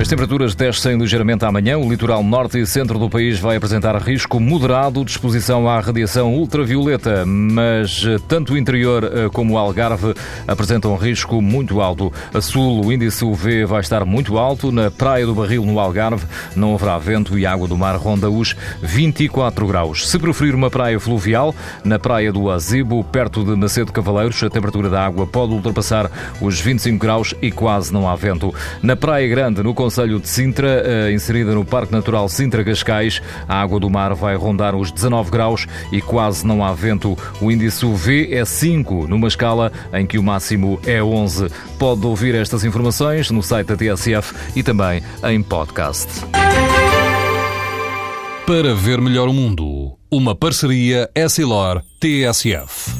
As temperaturas descem ligeiramente amanhã. O litoral norte e centro do país vai apresentar risco moderado de exposição à radiação ultravioleta, mas eh, tanto o interior eh, como o Algarve apresentam risco muito alto. A sul, o índice UV vai estar muito alto. Na Praia do Barril, no Algarve, não haverá vento e a água do mar ronda os 24 graus. Se preferir uma praia fluvial, na Praia do Azibo, perto de Macedo Cavaleiros, a temperatura da água pode ultrapassar os 25 graus e quase não há vento. Na Praia Grande, no de Sintra, eh, inserida no Parque Natural Sintra-Cascais. A água do mar vai rondar os 19 graus e quase não há vento. O índice UV é 5, numa escala em que o máximo é 11. Pode ouvir estas informações no site da TSF e também em podcast. Para ver melhor o mundo, uma parceria Essilor-TSF.